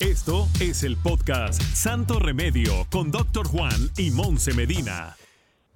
Esto es el podcast Santo Remedio con Doctor Juan y Monse Medina.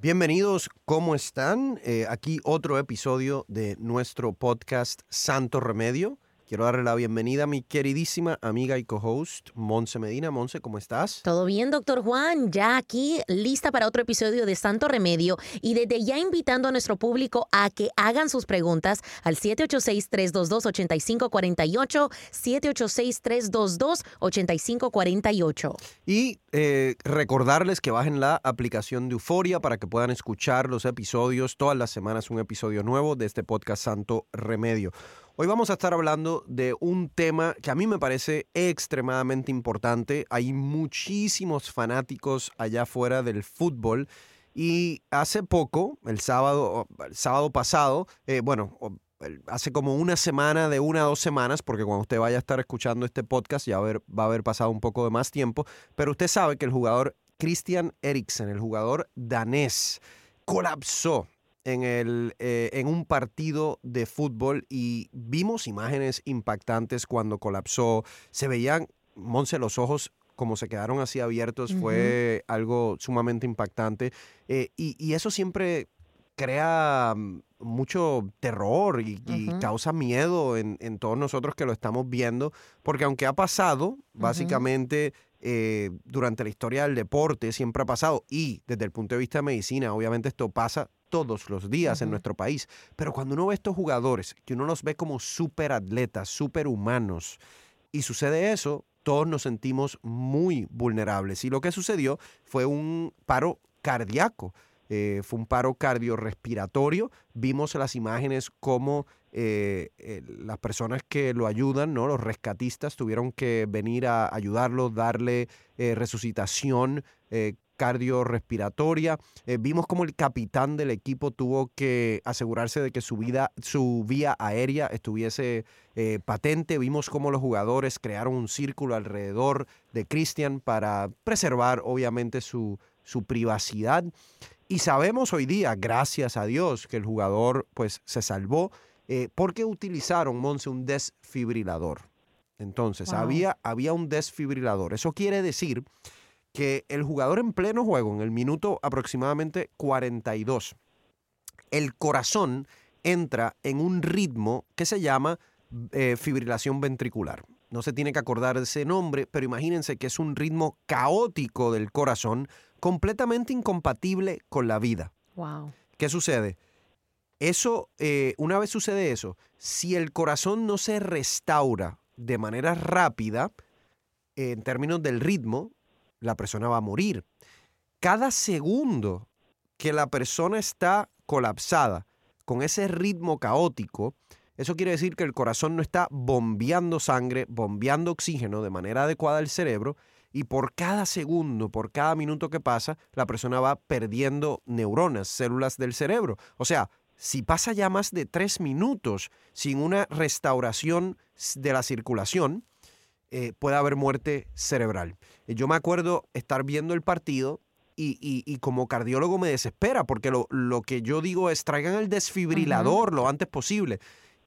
Bienvenidos, ¿cómo están? Eh, aquí otro episodio de nuestro podcast Santo Remedio. Quiero darle la bienvenida a mi queridísima amiga y co-host, Monse Medina. Monse, ¿cómo estás? Todo bien, doctor Juan. Ya aquí lista para otro episodio de Santo Remedio y desde ya invitando a nuestro público a que hagan sus preguntas al 786-322-8548, 786-322-8548. Y eh, recordarles que bajen la aplicación de Euforia para que puedan escuchar los episodios. Todas las semanas un episodio nuevo de este podcast Santo Remedio. Hoy vamos a estar hablando de un tema que a mí me parece extremadamente importante. Hay muchísimos fanáticos allá afuera del fútbol y hace poco, el sábado, el sábado pasado, eh, bueno, hace como una semana, de una a dos semanas, porque cuando usted vaya a estar escuchando este podcast ya va a haber pasado un poco de más tiempo, pero usted sabe que el jugador Christian Eriksen, el jugador danés, colapsó en, el, eh, en un partido de fútbol y vimos imágenes impactantes cuando colapsó. Se veían, Monse, los ojos como se quedaron así abiertos, fue algo sumamente impactante. Eh, y, eso siempre crea mm, mucho terror y, causa miedo en, todos nosotros que lo estamos viendo, porque aunque ha pasado, básicamente eh, durante la historia del deporte siempre ha pasado, y desde el punto de vista de medicina, obviamente esto pasa todos los días en nuestro país. Pero cuando uno ve estos jugadores, que uno los ve como súper atletas, súper humanos, y sucede eso, todos nos sentimos muy vulnerables. Y lo que sucedió fue un paro cardíaco. Eh, fue un paro cardiorrespiratorio. Vimos las imágenes como eh, eh, las personas que lo ayudan, ¿no? los rescatistas, tuvieron que venir a ayudarlo, darle resucitación cardiorrespiratoria. Eh, vimos como el capitán del equipo tuvo que asegurarse de que su, vida, su vía aérea estuviese eh, patente. Vimos cómo los jugadores crearon un círculo alrededor de Christian para preservar obviamente su, su privacidad. Y sabemos hoy día, gracias a Dios, que el jugador pues se salvó eh, porque utilizaron, Monse, un desfibrilador. Entonces, había, había un desfibrilador. Eso quiere decir que el jugador en pleno juego, en el minuto aproximadamente 42, el corazón entra en un ritmo que se llama eh, fibrilación ventricular. No se tiene que acordar de ese nombre, pero imagínense que es un ritmo caótico del corazón, completamente incompatible con la vida. Wow. ¿Qué sucede? Eso, eh, una vez sucede eso, si el corazón no se restaura de manera rápida, en términos del ritmo, la persona va a morir. Cada segundo que la persona está colapsada con ese ritmo caótico, eso quiere decir que el corazón no está bombeando sangre, bombeando oxígeno de manera adecuada al cerebro y por cada segundo, por cada minuto que pasa, la persona va perdiendo neuronas, células del cerebro. O sea, si pasa ya más de tres minutos sin una restauración de la circulación, eh, puede haber muerte cerebral. Eh, yo me acuerdo estar viendo el partido y, como cardiólogo me desespera porque lo, lo, que yo digo es traigan el desfibrilador lo antes posible.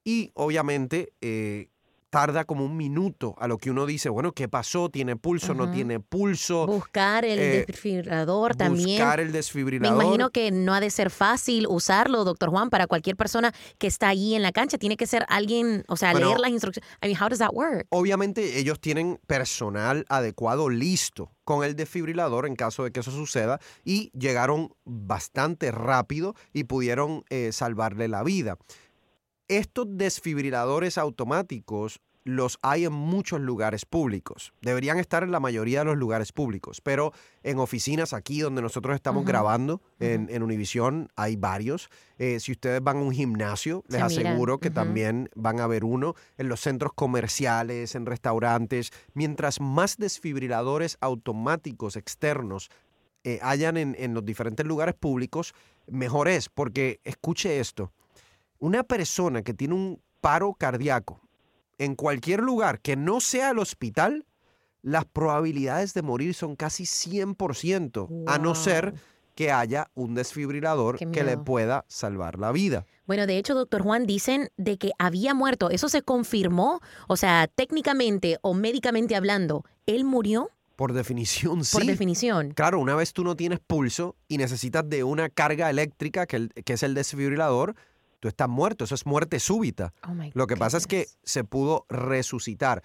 Y obviamente eh, tarda como un minuto a lo que uno dice, bueno, ¿qué pasó? ¿Tiene pulso? ¿No tiene pulso? Buscar el eh, desfibrilador también. Buscar el desfibrilador. Me imagino que no ha de ser fácil usarlo, doctor Juan, para cualquier persona que está allí en la cancha. Tiene que ser alguien, o sea, leer las instrucciones. I mean, how does that work? Obviamente ellos tienen personal adecuado listo con el desfibrilador en caso de que eso suceda y llegaron bastante rápido y pudieron eh, salvarle la vida. Estos desfibriladores automáticos los hay en muchos lugares públicos. Deberían estar en la mayoría de los lugares públicos, pero en oficinas aquí donde nosotros estamos grabando, en, Univisión, hay varios. Eh, si ustedes van a un gimnasio, les aseguro que también van a ver uno. En los centros comerciales, en restaurantes, mientras más desfibriladores automáticos externos eh, hayan en los diferentes lugares públicos, mejor es, porque escuche esto una persona que tiene un paro cardíaco en cualquier lugar que no sea el hospital, las probabilidades de morir son casi 100%, a no ser que haya un desfibrilador que le pueda salvar la vida. Bueno, de hecho, doctor Juan, dicen de que había muerto. ¿Eso se confirmó? O sea, técnicamente o médicamente hablando, ¿él murió? Por definición, sí. Por definición. Claro, una vez tú no tienes pulso y necesitas de una carga eléctrica, que, el- que es el desfibrilador, tú estás muerto. Eso es muerte súbita. Oh Lo que pasa es que se pudo resucitar.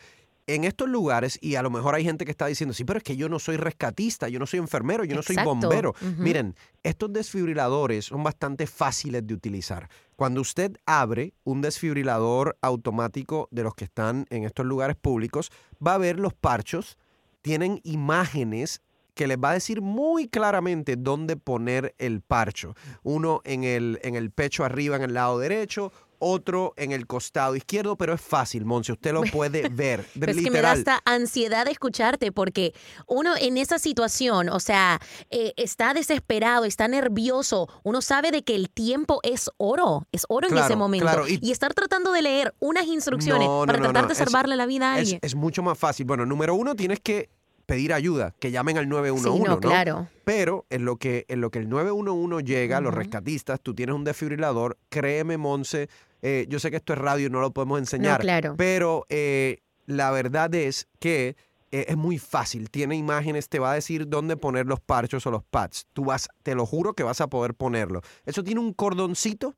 En estos lugares, y a lo mejor hay gente que está diciendo, sí, pero es que yo no soy rescatista, yo no soy enfermero, yo no soy bombero. Miren, estos desfibriladores son bastante fáciles de utilizar. Cuando usted abre un desfibrilador automático de los que están en estos lugares públicos, va a ver los parchos, tienen imágenes que les va a decir muy claramente dónde poner el parcho. Uno en el, en el pecho arriba, en el lado derecho, otro en el costado izquierdo, pero es fácil, Monse, usted lo puede ver. Pero es que me da hasta ansiedad escucharte porque uno en esa situación, o sea, eh, está desesperado, está nervioso, uno sabe de que el tiempo es oro, es oro en ese momento. claro, y... y- estar tratando de leer unas instrucciones No, para no, tratar de es- salvarle la vida a Es, alguien. es mucho más fácil. Bueno, número uno, tienes que pedir ayuda, que llamen al 911, sí, no, ¿no? claro. Pero en lo que, en lo que el 911 llega, los Ujú. rescatistas, tú tienes un desfibrilador, créeme, Monse, eh, yo sé que esto es radio y no lo podemos enseñar, No, claro. pero eh, la verdad es que eh, es muy fácil. Tiene imágenes, te va a decir dónde poner los parchos o los pads. Tú vas, te lo juro que vas a poder ponerlo. Eso tiene un cordoncito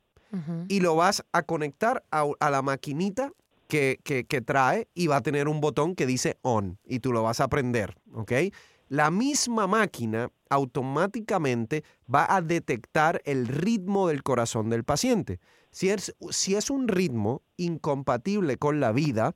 y lo vas a conectar a, a la maquinita que, que- que trae y va a tener un botón que dice on y tú lo vas a prender, ¿ok? La misma máquina automáticamente va a detectar el ritmo del corazón del paciente. Si es, si es un ritmo incompatible con la vida,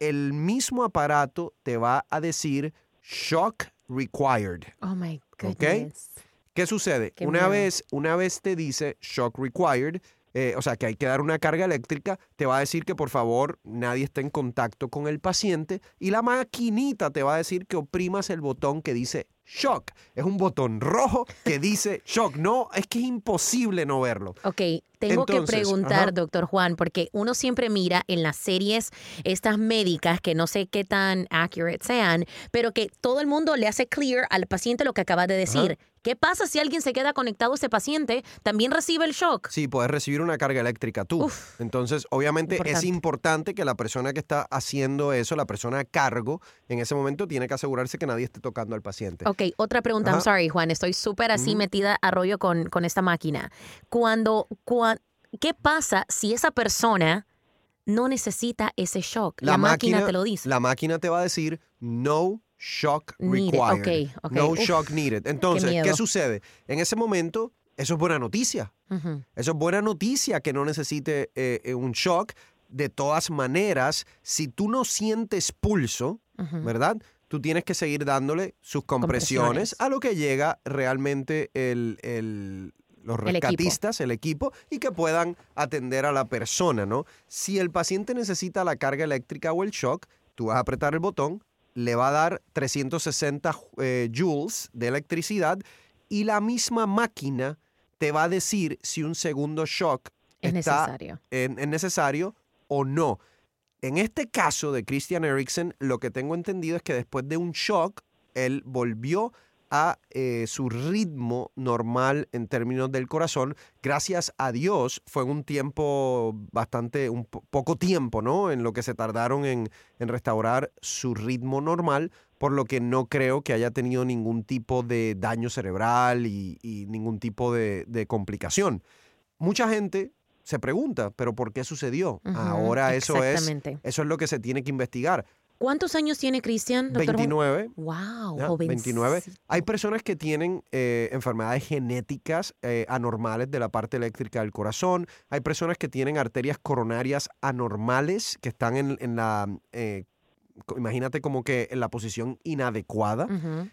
el mismo aparato te va a decir shock required. Oh my goodness. ¿Qué sucede? Qué una miedo. vez, una vez te dice shock required, eh, o sea que hay que dar una carga eléctrica, te va a decir que por favor nadie esté en contacto con el paciente y la maquinita te va a decir que oprimas el botón que dice shock. Es un botón rojo que dice shock. No, es que es imposible no verlo. Ok, tengo que preguntar, ajá. doctor Juan, porque uno siempre mira en las series estas médicas que no sé qué tan accurate sean, pero que todo el mundo le hace clear al paciente lo que acaba de decir. ¿Qué pasa si alguien se queda conectado a ese paciente? También recibe el shock. Sí, puedes recibir una carga eléctrica tú. Uf. Entonces, obviamente es Importante. que la persona que está haciendo eso, la persona a cargo, en ese momento tiene que asegurarse que nadie esté tocando al paciente. Ok, otra pregunta. I'm sorry, Juan. Estoy súper así metida a rollo con, con esta máquina. Cuando, cua- ¿Qué pasa si esa persona no necesita ese shock? La, máquina, te lo dice. La máquina te va a decir no shock Needed. required. No Uf, shock needed. Entonces, ¿qué, sucede? En ese momento, eso es buena noticia. Eso es buena noticia que no necesite eh, eh, un shock. De todas maneras, si tú no sientes pulso, Ujú. ¿verdad? Tú tienes que seguir dándole sus compresiones, Compresiones. a lo que llega realmente el, el- los El equipo. rescatistas, el equipo, y que puedan atender a la persona, ¿no? Si el paciente necesita la carga eléctrica o el shock, tú vas a apretar el botón, le va a dar 360 eh, joules de electricidad y la misma máquina te va a decir si un segundo shock Es está necesario. en- necesario o no. En este caso de Christian Eriksen, lo que tengo entendido es que después de un shock, él volvió a eh, su ritmo normal en términos del corazón. Gracias a Dios fue un tiempo bastante, un po- poco tiempo, ¿no? En lo que se tardaron en, en restaurar su ritmo normal, por lo que no creo que haya tenido ningún tipo de daño cerebral y, y ningún tipo de, de complicación. Mucha gente se pregunta, ¿pero por qué sucedió? Ahora eso es, eso es lo que se tiene que investigar. ¿Cuántos años tiene Cristian, doctor? Juan? 29. Wow, ¿ya? jovencito. 29. Hay personas que tienen eh, enfermedades genéticas eh, anormales de la parte eléctrica del corazón. Hay personas que tienen arterias coronarias anormales que están en, en la, eh, imagínate como que en la posición inadecuada.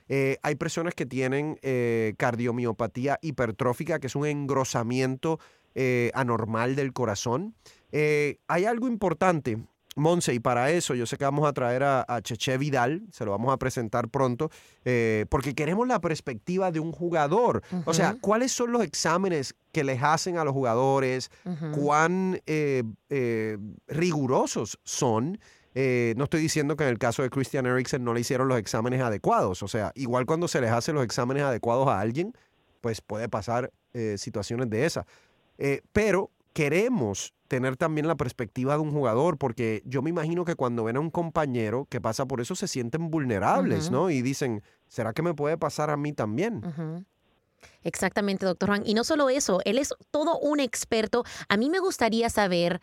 Eh, hay personas que tienen eh, cardiomiopatía hipertrófica, que es un engrosamiento eh, anormal del corazón. Hay algo importante, Monse, y para eso yo sé que vamos a traer a, a Cheche Vidal, se lo vamos a presentar pronto, eh, porque queremos la perspectiva de un jugador. O sea. ¿cuáles son los exámenes que les hacen a los jugadores? Cuán eh, eh, rigurosos son. Eh, no estoy diciendo que en el caso de Christian Eriksen no le hicieron los exámenes adecuados. O sea, igual cuando se les hace los exámenes adecuados a alguien, pues puede pasar situaciones de esas. Pero queremos tener también la perspectiva de un jugador, porque yo me imagino que cuando ven a un compañero que pasa por eso se sienten vulnerables, ¿no? Y dicen, ¿será que me puede pasar a mí también? Exactamente, doctor Juan. Y no solo eso, él es todo un experto. A mí me gustaría saber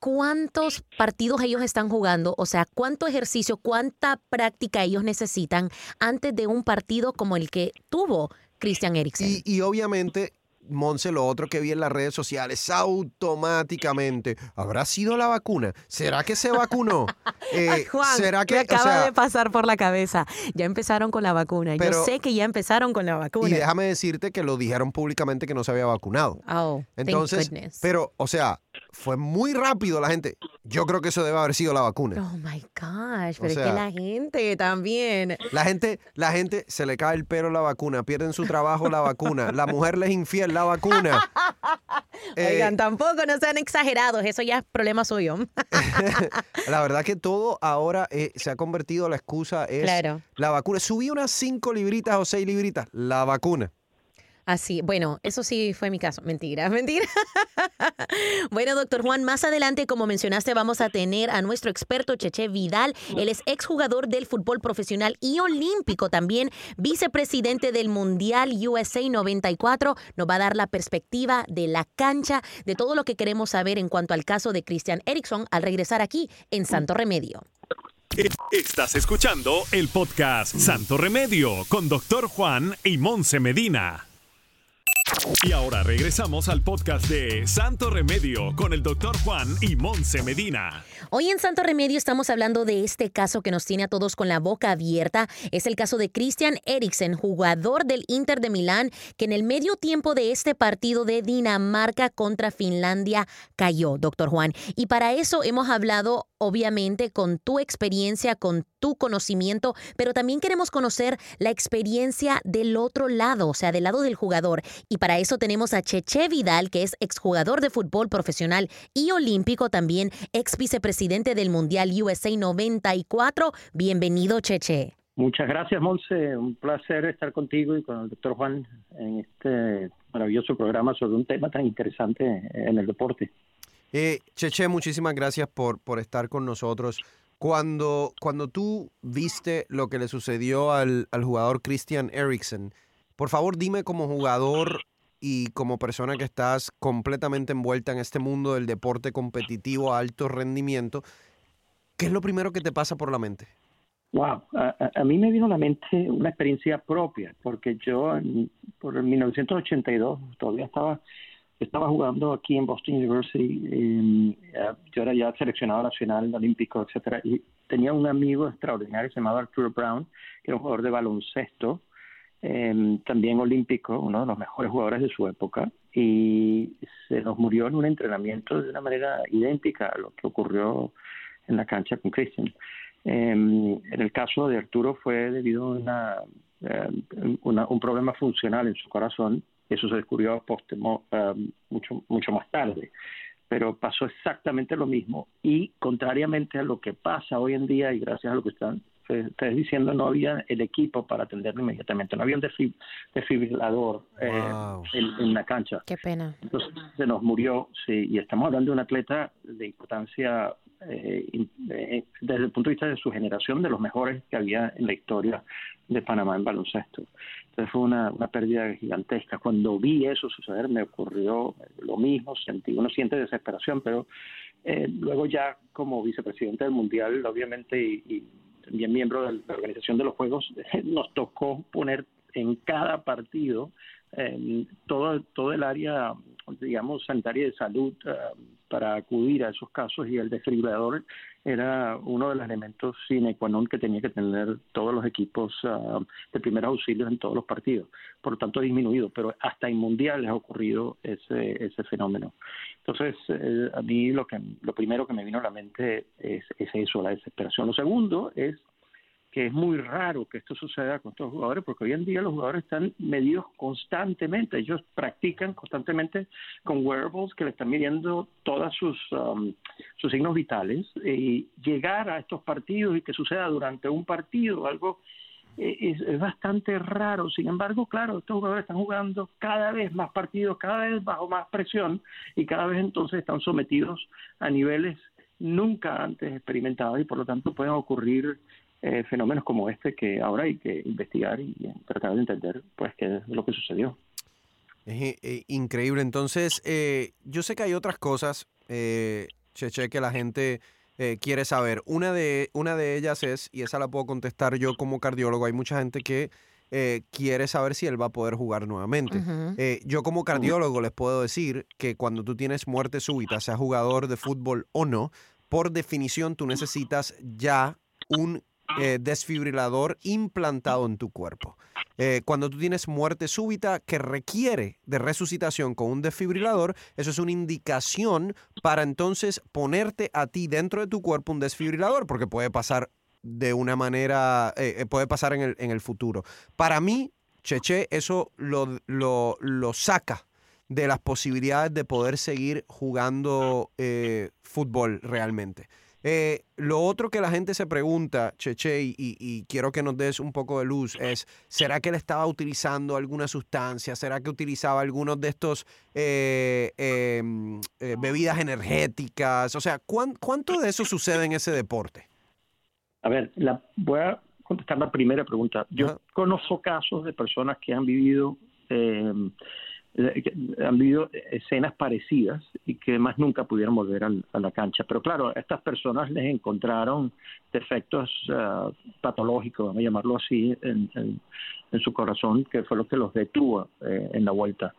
cuántos partidos ellos están jugando, o sea, cuánto ejercicio, cuánta práctica ellos necesitan antes de un partido como el que tuvo Christian Eriksen. Y, y obviamente Monse, lo otro que vi en las redes sociales, automáticamente, ¿habrá sido la vacuna? ¿Será que se vacunó? Eh, Juan, ¿será que, me acaba de pasar por la cabeza. Ya empezaron con la vacuna. Yo sé que ya empezaron con la vacuna. Y déjame decirte que lo dijeron públicamente que no se había vacunado. Oh, Entonces, pero, o sea, fue muy rápido la gente. Yo creo que eso debe haber sido la vacuna. Oh my gosh, pero es que la gente también. La gente, la gente se le cae el pelo la vacuna, pierden su trabajo la vacuna, la mujer les infiel la vacuna. Oigan, eh, tampoco no sean exagerados, eso ya es problema suyo. la verdad que todo ahora eh, se ha convertido, la excusa es la vacuna. Subí unas cinco libritas o seis libritas, la vacuna. Así, bueno, eso sí fue mi caso. Mentira, mentira. bueno, doctor Juan, más adelante, como mencionaste, vamos a tener a nuestro experto Cheche Vidal. Él es exjugador del fútbol profesional y olímpico, también vicepresidente del Mundial USA 94. Nos va a dar la perspectiva de la cancha, de todo lo que queremos saber en cuanto al caso de Christian Erickson al regresar aquí en Santo Remedio. Estás escuchando el podcast Santo Remedio con doctor Juan y Monse Medina. Y ahora regresamos al podcast de Santo Remedio con el doctor Juan y Monse Medina. Hoy en Santo Remedio estamos hablando de este caso que nos tiene a todos con la boca abierta. Es el caso de Christian Eriksen, jugador del Inter de Milán, que en el medio tiempo de este partido de Dinamarca contra Finlandia cayó, doctor Juan. Y para eso hemos hablado, obviamente, con tu experiencia, con tu conocimiento, pero también queremos conocer la experiencia del otro lado, o sea, del lado del jugador. Y para eso tenemos a Cheche Vidal, que es exjugador de fútbol profesional y olímpico, también ex vicepresidente del Mundial USA 94. Bienvenido, Cheche. Muchas gracias, Monse. Un placer estar contigo y con el doctor Juan en este maravilloso programa sobre un tema tan interesante en el deporte. Eh, Cheche, muchísimas gracias por, por estar con nosotros. Cuando, cuando tú viste lo que le sucedió al, al jugador Christian Eriksen, por favor dime como jugador y como persona que estás completamente envuelta en este mundo del deporte competitivo a alto rendimiento, ¿qué es lo primero que te pasa por la mente? Wow, a, mí me vino a la mente una experiencia propia, porque yo por el 1982 todavía estaba estaba jugando aquí en Boston University, yo era ya seleccionado nacional, olímpico, etcétera, y tenía un amigo extraordinario, se llamaba Arturo Brown, que era un jugador de baloncesto, eh, también olímpico, uno de los mejores jugadores de su época, y se nos murió en un entrenamiento de una manera idéntica a lo que ocurrió en la cancha con Christian. Em, en el caso de Arturo fue debido a una, em, un problema funcional en su corazón, eso se descubrió mucho, mucho más tarde pero pasó exactamente lo mismo y contrariamente a lo que pasa hoy en día y gracias a lo que están ustedes diciendo, no había el equipo para atenderlo inmediatamente, no había un desfibrilador eh, en, la cancha. Qué pena. Entonces se nos murió, sí, y estamos hablando de un atleta de importancia eh, eh, desde el punto de vista de su generación, de los mejores que había en la historia de Panamá en baloncesto. Entonces fue una, una pérdida gigantesca. Cuando vi eso suceder me ocurrió lo mismo, sentí, uno siente desesperación, pero luego ya como vicepresidente del Mundial, obviamente, y también miembro de la organización de los Juegos, nos tocó poner en cada partido eh, todo, todo el área, digamos, sanitaria de salud eh, para acudir a esos casos y el desfibrilador era uno de los elementos sine qua non que tenía que tener todos los equipos uh, de primeros auxilios en todos los partidos. Por lo tanto, ha disminuido, pero hasta en mundiales ha ocurrido ese, ese fenómeno. Entonces, eh, a mí lo, que, lo primero que me vino a la mente es eso, la desesperación. Lo segundo es que es muy raro que esto suceda con estos jugadores, porque hoy en día los jugadores están medidos constantemente, ellos practican constantemente con wearables que le están midiendo todos sus, um, sus signos vitales, y llegar a estos partidos y que suceda durante un partido, algo es, bastante raro. Sin embargo, claro, estos jugadores están jugando cada vez más partidos, cada vez bajo más presión y cada vez entonces están sometidos a niveles nunca antes experimentados y por lo tanto pueden ocurrir eh, fenómenos como este que ahora hay que investigar y tratar de entender pues qué es lo que sucedió. Es eh, increíble. Entonces, eh, yo sé que hay otras cosas, Cheche, que la gente quiere saber. Una de, una de ellas es, y esa la puedo contestar yo como cardiólogo, hay mucha gente que quiere saber si él va a poder jugar nuevamente. yo como cardiólogo les puedo decir que cuando tú tienes muerte súbita, sea jugador de fútbol o no, por definición tú necesitas ya un eh, desfibrilador implantado en tu cuerpo. Eh, cuando tú tienes muerte súbita que requiere de resucitación con un desfibrilador, eso es una indicación para entonces ponerte a ti dentro de tu cuerpo un desfibrilador, porque puede pasar de una manera, eh, puede pasar en el, futuro. Para mí, Cheche, eso lo, lo, lo saca de las posibilidades de poder seguir jugando fútbol realmente. Eh, lo otro que la gente se pregunta, Cheche, y, quiero que nos des un poco de luz, es, ¿será que él estaba utilizando alguna sustancia? ¿Será que utilizaba algunos de estos eh, em, eh, bebidas energéticas? O sea, ¿cuánto de eso sucede en ese deporte? A ver, la, voy a contestar la primera pregunta. Yo conozco casos de personas que han vivido em, han habido escenas parecidas y que más nunca pudieron volver a la cancha. Pero claro, a estas personas les encontraron defectos uh, patológicos, vamos a llamarlo así, en, su corazón, que fue lo que los detuvo eh, en la vuelta.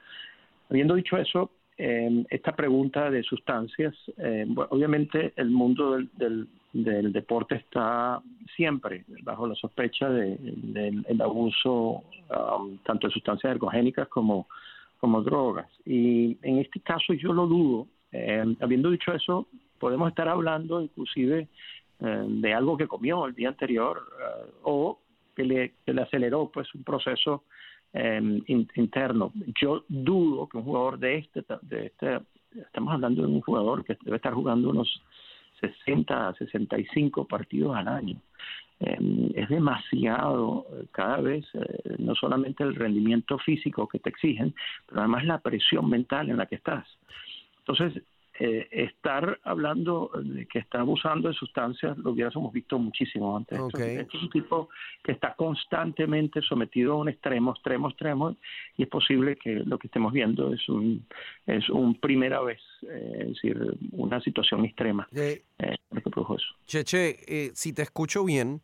Habiendo dicho eso, eh, esta pregunta de sustancias, eh, obviamente el mundo del, deporte está siempre bajo la sospecha del de, abuso um, tanto de sustancias ergogénicas como como drogas. Y en este caso yo lo dudo. Eh, habiendo dicho eso, podemos estar hablando inclusive eh, de algo que comió el día anterior eh, o que le, le, aceleró pues un proceso interno. Yo dudo que un jugador de este, de este, estamos hablando de un jugador que debe estar jugando unos 60 a 65 partidos al año. Em, es demasiado eh, cada vez, eh, no solamente el rendimiento físico que te exigen, pero además la presión mental en la que estás. Entonces, eh, estar hablando de que está abusando de sustancias lo hubiéremos visto muchísimo antes. es un tipo que está constantemente sometido a un extremo, extremo, extremo, y es posible que lo que estemos viendo es un es un primera vez, es decir, una situación extrema eh, que produjo eso. Cheche, si te escucho bien,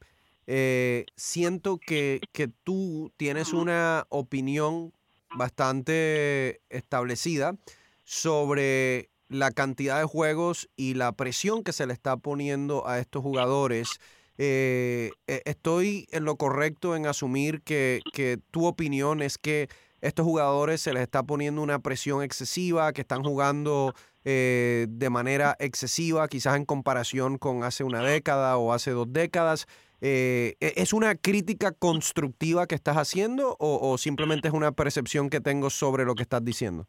eh, siento que, que tú tienes una opinión bastante establecida sobre la cantidad de juegos y la presión que se le está poniendo a estos jugadores. Eh, e, estoy en lo correcto en asumir que, que, tu opinión es que estos jugadores se les está poniendo una presión excesiva, que están jugando eh, de manera excesiva, quizás en comparación con hace una década o hace dos décadas. Eh, ¿e, ¿Es una crítica constructiva que estás haciendo o, o, simplemente es una percepción que tengo sobre lo que estás diciendo?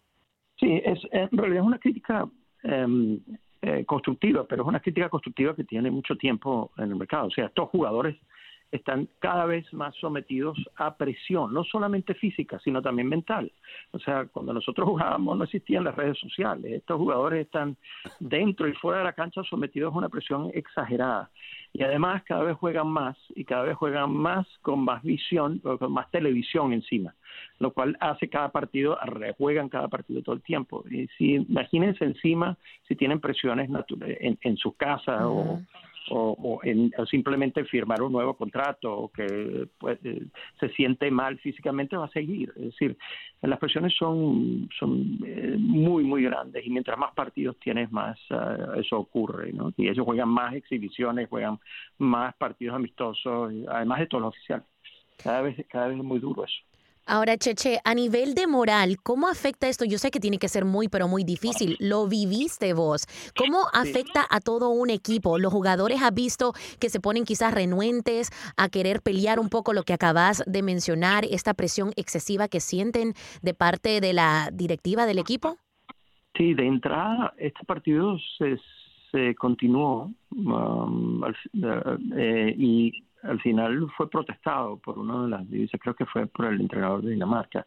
Sí, es, en realidad es una crítica em, eh, constructiva, pero es una crítica constructiva que tiene mucho tiempo en el mercado. O sea, estos jugadores están cada vez más sometidos a presión, no solamente física, sino también mental. O sea, cuando nosotros jugábamos no existían las redes sociales. Estos jugadores están dentro y fuera de la cancha sometidos a una presión exagerada. Y además cada vez juegan más y cada vez juegan más con más visión, con más televisión encima, lo cual hace cada partido, rejuegan cada partido todo el tiempo. Y si imagínense encima si tienen presiones en, en su casa o o, en, simplemente firmar un nuevo contrato o que pues, eh, se siente mal físicamente va a seguir. Es decir, las presiones son, son eh, muy, muy grandes y mientras más partidos tienes, más eh, eso ocurre. ¿no? Y ellos juegan más exhibiciones, juegan más partidos amistosos, además de todo lo oficial. Cada vez, cada vez es muy duro eso. Ahora, Cheche, a nivel de moral, ¿cómo afecta esto? Yo sé que tiene que ser muy, pero muy difícil. Lo viviste vos. ¿Cómo afecta a todo un equipo? Los jugadores han visto que se ponen quizás renuentes a querer pelear un poco lo que acabas de mencionar, esta presión excesiva que sienten de parte de la directiva del equipo. Sí, de entrada, este partido se, continuó um, eh, y al final fue protestado por uno de las divisas, creo que fue por el entrenador de Dinamarca,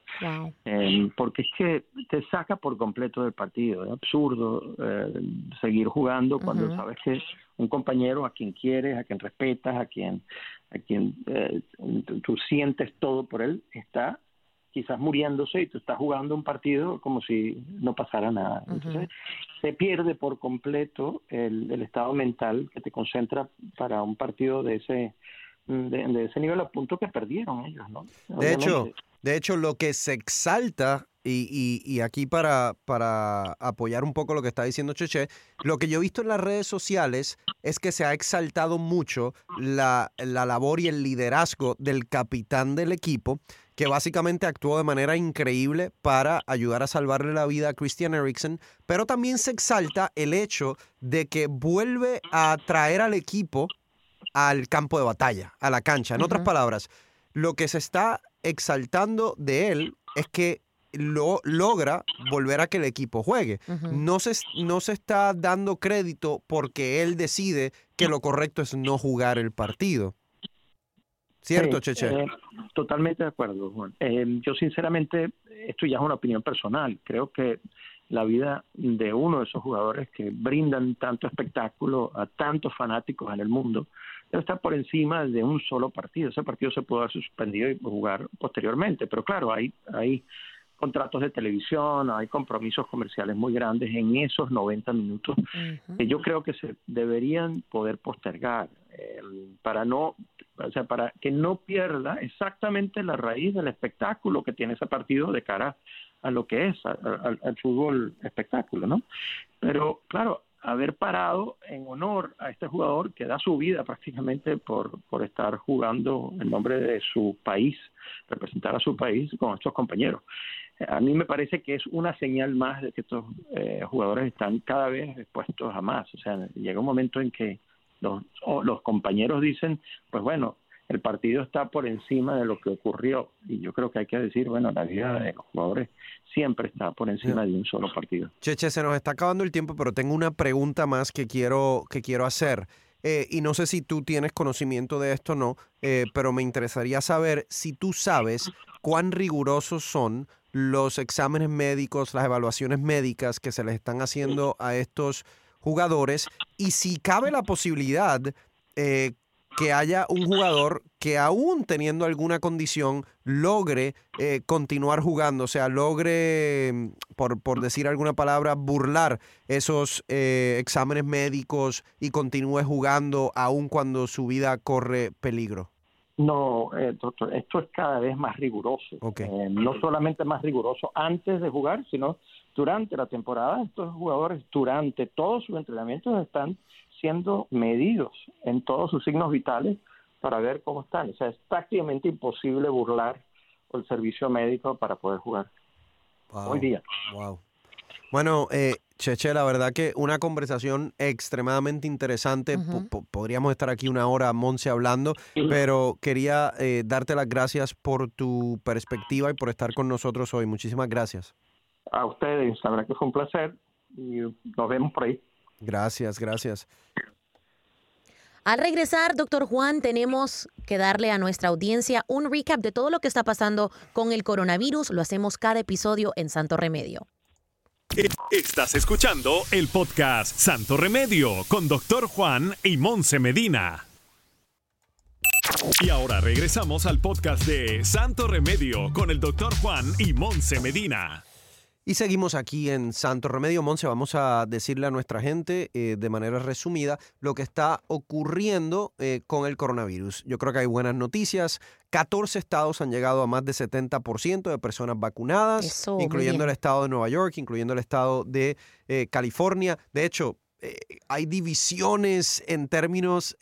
eh, porque es que te saca por completo del partido, es absurdo eh, seguir jugando cuando sabes que un compañero a quien quieres, a quien respetas, a quien, a quien eh, tú sientes todo por él, está quizás muriéndose y tú estás jugando un partido como si no pasara nada. Entonces, se pierde por completo el, estado mental que te concentra para un partido de ese de, ese nivel a punto que perdieron ellos, ¿no? De hecho, de hecho, lo que se exalta y, y, aquí para, para apoyar un poco lo que está diciendo Cheche, lo que yo he visto en las redes sociales es que se ha exaltado mucho la, la labor y el liderazgo del capitán del equipo, que básicamente actuó de manera increíble para ayudar a salvarle la vida a Christian Eriksen, pero también se exalta el hecho de que vuelve a traer al equipo al campo de batalla, a la cancha. En otras palabras, lo que se está exaltando de él es que lo logra volver a que el equipo juegue. no, se, no se está dando crédito porque él decide que lo correcto es no jugar el partido. ¿Cierto, Cheche? Eh, totalmente de acuerdo, Juan. Eh, yo sinceramente, esto ya es una opinión personal. Creo que la vida de uno de esos jugadores que brindan tanto espectáculo a tantos fanáticos en el mundo debe estar por encima de un solo partido. Ese partido se puede haber suspendido y jugar posteriormente, pero claro, hay, hay contratos de televisión, hay compromisos comerciales muy grandes en esos 90 minutos que yo creo que se deberían poder postergar eh, para no o sea, para que no pierda exactamente la raíz del espectáculo que tiene ese partido de cara a lo que es al fútbol espectáculo, ¿no? Pero claro, haber parado en honor a este jugador que da su vida prácticamente por, por estar jugando en nombre de su país, representar a su país con estos compañeros. A mí me parece que es una señal más de que estos eh, jugadores están cada vez expuestos a más. O sea, llega un momento en que los, los compañeros dicen, pues bueno, el partido está por encima de lo que ocurrió. Y yo creo que hay que decir, bueno, la vida de los jugadores siempre está por encima de un solo partido. Cheche, se nos está acabando el tiempo, pero tengo una pregunta más que quiero, que quiero hacer. Eh, y no sé si tú tienes conocimiento de esto o no, eh, pero me interesaría saber si tú sabes cuán rigurosos son los exámenes médicos, las evaluaciones médicas que se les están haciendo a estos jugadores y si cabe la posibilidad eh, que haya un jugador que aún teniendo alguna condición logre eh, continuar jugando, o sea, logre, mm, por, por decir alguna palabra, burlar esos eh, exámenes médicos y continúe jugando aún cuando su vida corre peligro. No, eh, doctor, esto es cada vez más riguroso. no solamente más riguroso antes de jugar, sino durante la temporada. Estos jugadores durante todos sus entrenamientos están siendo medidos en todos sus signos vitales para ver cómo están. O sea, es prácticamente imposible burlar el servicio médico para poder jugar hoy día. Wow. Bueno, eh, Cheche, la verdad que una conversación extremadamente interesante. podríamos estar aquí una hora, Monse, hablando, pero quería eh, darte las gracias por tu perspectiva y por estar con nosotros hoy. Muchísimas gracias. A ustedes, la verdad que fue un placer y nos vemos por ahí. Gracias, gracias. Al regresar, doctor Juan, tenemos que darle a nuestra audiencia un recap de todo lo que está pasando con el coronavirus. Lo hacemos cada episodio en Santo Remedio. Estás escuchando el podcast Santo Remedio con doctor Juan y Monse Medina. Y ahora regresamos al podcast de Santo Remedio con el doctor Juan y Monse Medina. Y seguimos aquí en Santo Remedio Monse. Vamos a decirle a nuestra gente eh, de manera resumida lo que está ocurriendo eh, con el coronavirus. Yo creo que hay buenas noticias. 14 estados han llegado a más de 70% de personas vacunadas, incluyendo el estado de Nueva York, incluyendo el estado de eh, California. De hecho, hay divisiones en términos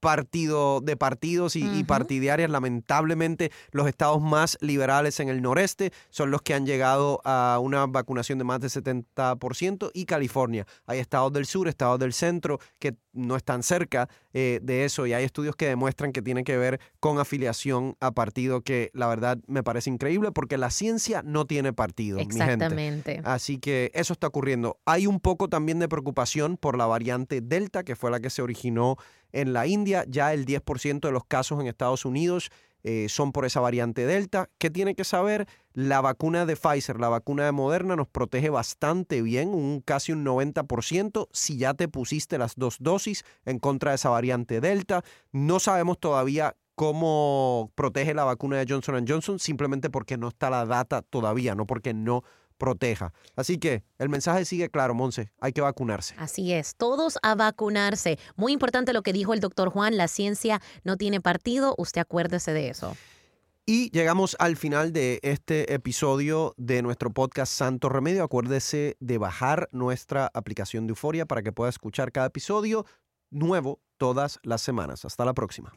partido de partidos y, partidarias. Lamentablemente, los estados más liberales en el noreste son los que han llegado a una vacunación de más de 70% y California. Hay estados del sur, estados del centro que no están cerca eh, de eso y hay estudios que demuestran que tiene que ver con afiliación a partido, que la verdad me parece increíble porque la ciencia no tiene partido. Exactamente. Así que eso está ocurriendo. Hay un poco también de preocupación por la variante Delta, que fue la que se originó en la India. Ya el 10% de los casos en Estados Unidos eh, son por esa variante Delta. ¿Qué tiene que saber? La vacuna de Pfizer, la vacuna de Moderna nos protege bastante bien, un casi un 90% si ya te pusiste las dos dosis en contra de esa variante Delta. No sabemos todavía cómo protege la vacuna de Johnson Johnson, simplemente porque no está la data todavía, no porque no proteja. Así que el mensaje sigue claro, Monse, hay que vacunarse. Así es, todos a vacunarse. Muy importante lo que dijo el doctor Juan, la ciencia no tiene partido, usted acuérdese de eso. Y llegamos al final de este episodio de nuestro podcast Santo Remedio. Acuérdese de bajar nuestra aplicación de Euforia para que pueda escuchar cada episodio nuevo todas las semanas. Hasta la próxima.